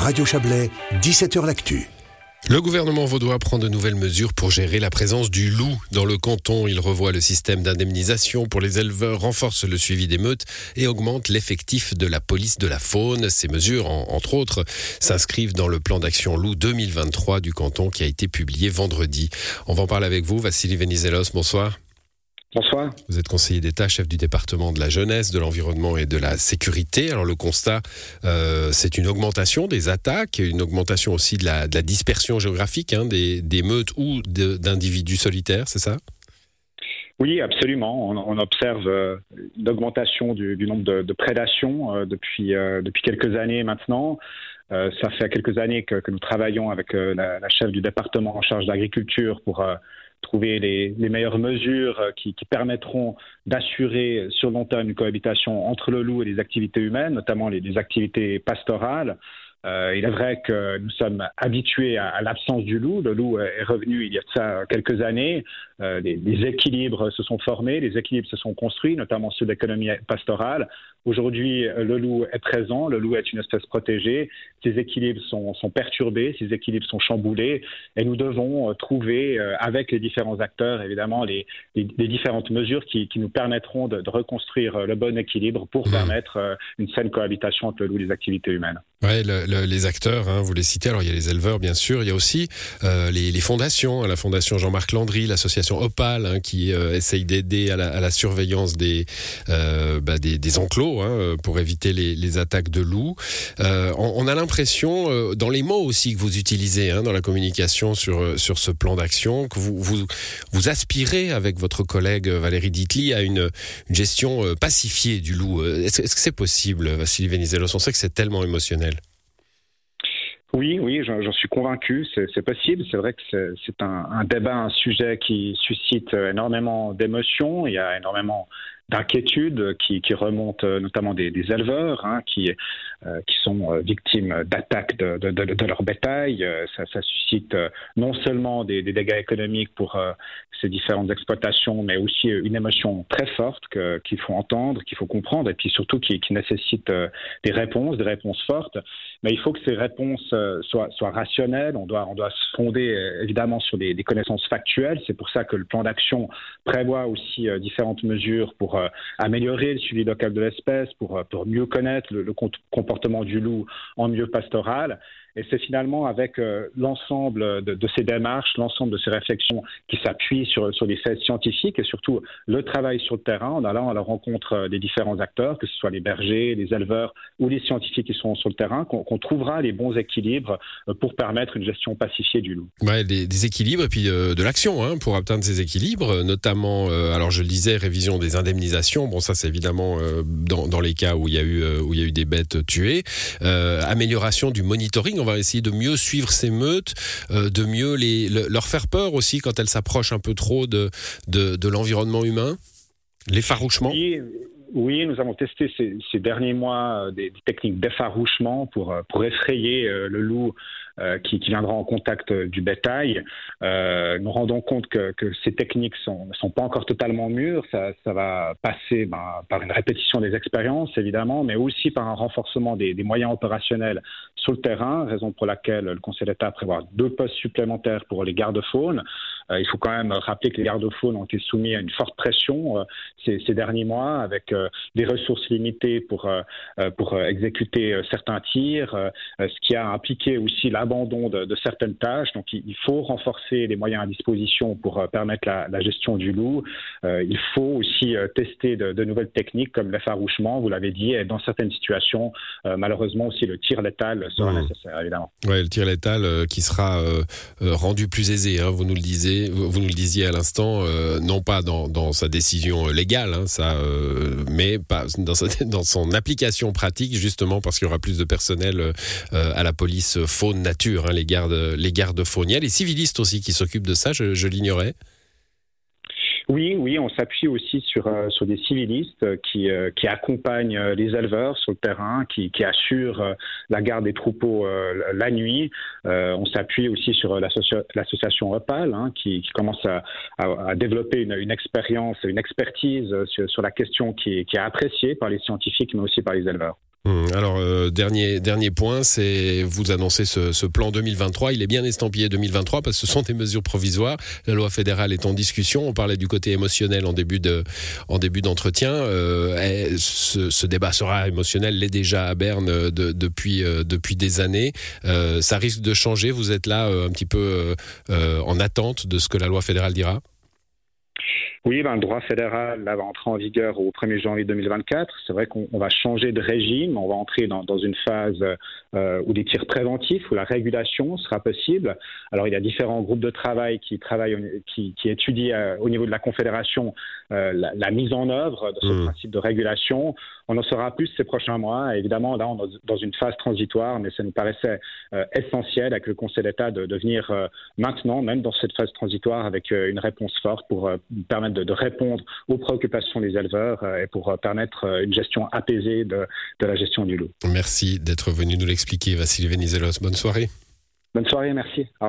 Radio Chablais, 17h L'Actu. Le gouvernement vaudois prend de nouvelles mesures pour gérer la présence du loup dans le canton. Il revoit le système d'indemnisation pour les éleveurs, renforce le suivi des meutes et augmente l'effectif de la police de la faune. Ces mesures, entre autres, s'inscrivent dans le plan d'action loup 2023 du canton qui a été publié vendredi. On va en parler avec vous, Vassili Venizelos. Bonsoir. Bonsoir. Vous êtes conseiller d'État, chef du département de la jeunesse, de l'environnement et de la sécurité. Alors le constat, euh, c'est une augmentation des attaques, une augmentation aussi de la, dispersion géographique hein, des, meutes ou d'individus solitaires, c'est ça? Oui, absolument. On, observe euh, une augmentation du, nombre de, prédations euh, depuis, depuis quelques années maintenant. ça fait quelques années que, nous travaillons avec la, la, chef du département en charge de l'agriculture pour trouver les, meilleures mesures euh, qui, permettront d'assurer sur long terme une cohabitation entre le loup et les activités humaines, notamment les, les activités pastorales. Euh, il est vrai que nous sommes habitués à, l'absence du loup. Le loup est revenu il y a quelques années. Euh, les, équilibres se sont formés, les équilibres se sont construits, notamment sur l'économie pastorale. Aujourd'hui, le loup est présent, le loup est une espèce protégée. Ces équilibres sont, perturbés, ces équilibres sont chamboulés, et nous devons euh, trouver, avec les différents acteurs, évidemment, les, différentes mesures qui, nous permettront de, reconstruire le bon équilibre pour mmh. permettre une saine cohabitation entre le loup et les activités humaines. Ouais, les acteurs, hein, vous les citez. Alors il y a les éleveurs, bien sûr. Il y a aussi euh, les, fondations. Hein, la fondation Jean-Marc Landry, l'association Opal, hein, qui euh, essaye d'aider à, la, surveillance des, euh, bah, des, enclos pour éviter les, attaques de loups. On, a l'impression, dans les mots aussi que vous utilisez dans la communication sur sur ce plan d'action, que vous, vous vous aspirez avec votre collègue Valérie Ditli à une, gestion pacifiée du loup. Est-ce que c'est possible, Vassili Venizelos On sait que c'est tellement émotionnel. Oui, oui, j'en suis convaincu, c'est possible. C'est vrai que c'est un, débat, un sujet qui suscite énormément d'émotions. Il y a énormément d'inquiétudes qui, qui, remontent notamment des, éleveurs hein, qui, euh, qui sont euh, victimes d'attaques de, de, de, leur bétail. Euh, ça, ça suscite non seulement des, des, dégâts économiques pour ces différentes exploitations, mais aussi une émotion très forte qu'il faut entendre, qu'il faut comprendre, et puis surtout qui, qui nécessite des réponses, des réponses fortes mais il faut que ces réponses euh, soient, soient rationnelles. On doit, on doit se fonder euh, évidemment sur des, des connaissances factuelles. C'est pour ça que le plan d'action prévoit aussi euh, différentes mesures pour améliorer le suivi local de l'espèce, pour, pour mieux connaître le, le comportement du loup en milieu pastoral. Et c'est finalement avec euh, l'ensemble de, ces démarches, l'ensemble de ces réflexions qui s'appuient sur, sur des faits scientifiques et surtout le travail sur le terrain en allant à la rencontre euh, des différents acteurs, que ce soit les bergers, les éleveurs ou les scientifiques qui sont sur le terrain, qu'on trouvera les bons équilibres euh, pour permettre une gestion pacifiée du loup. Ouais, des, équilibres et puis de l'action hein, pour atteindre ces équilibres, notamment, alors je le disais, révision des indemnisations. Bon, ça c'est évidemment dans, les cas où il y a eu où il y a eu des bêtes tuées, amélioration du monitoring on essayer de mieux suivre ces meutes, euh, de mieux les, leur faire peur aussi quand elles s'approchent un peu trop de, de, l'environnement humain. L'effarouchement oui, nous avons testé ces, derniers mois euh, des, techniques d'effarouchement pour, euh, pour effrayer le loup qui, viendra en contact du bétail. nous rendons compte que, ces techniques ne sont, sont, pas encore totalement mûres. Ça, va passer ben, par une répétition des expériences, évidemment, mais aussi par un renforcement des, des moyens opérationnels sur le terrain, raison pour laquelle le Conseil d'État prévoit deux postes supplémentaires pour les gardes-faunes. Euh, il faut quand même rappeler que les gardes-faunes ont été soumis à une forte pression euh, ces, ces, derniers mois avec euh, des ressources limitées pour, pour exécuter certains tirs, ce qui a impliqué aussi l'abandon de, de, certaines tâches. Donc il, faut renforcer les moyens à disposition pour permettre la, la, gestion du loup. il faut aussi tester de, de nouvelles techniques comme l'effarouchement, vous l'avez dit, et dans certaines situations, malheureusement aussi le tir létal sera mmh. nécessaire, évidemment. Oui, le tir létal qui sera rendu plus aisé, hein, vous nous le disiez vous nous le disiez à l'instant, euh, non pas dans, sa décision légale, hein, ça, euh, mais dans, son application pratique, justement parce qu'il y aura plus de personnel euh, à la police faune nature, hein, les gardes, les gardes les civilistes aussi qui s'occupent de ça, je l'ignorais. Oui, oui, on s'appuie aussi sur, euh, sur des civilistes qui, euh, qui accompagnent euh, les éleveurs sur le terrain, qui, qui assurent la garde des troupeaux la nuit. on s'appuie aussi sur l'association Opal, hein, qui, commence à, développer une, expérience, une expertise sur, la question qui est appréciée par les scientifiques, mais aussi par les éleveurs. Hum, alors, euh, dernier, point, c'est vous annoncez ce, plan 2023. Il est bien estampillé 2023 parce que ce sont des mesures provisoires. La loi fédérale est en discussion. On parlait du côté émotionnel en début de, en début d'entretien. Euh, ce, débat sera émotionnel, l'est déjà à Berne euh, de, depuis, des années. Ça risque de changer. Vous êtes là un petit peu en attente de ce que la loi fédérale dira? Oui, ben, le droit fédéral là, va entrer en vigueur au 1er janvier 2024. C'est vrai qu'on va changer de régime. On va entrer dans, dans une phase euh, où des tirs préventifs, où la régulation sera possible. Alors, il y a différents groupes de travail qui travaillent, qui, qui étudient euh, au niveau de la Confédération euh, la, la, mise en œuvre de ce mmh. principe de régulation. On en saura plus ces prochains mois. évidemment, là, on est dans une phase transitoire, mais ça nous paraissait essentiel avec le Conseil d'État de, de venir maintenant, même dans cette phase transitoire, avec une réponse forte pour permettre de, de, répondre aux préoccupations des éleveurs euh, et pour euh, permettre euh, une gestion apaisée de, de la gestion du loup. Merci d'être venu nous l'expliquer, Vassili Venizelos. Bonne soirée. Bonne soirée, merci.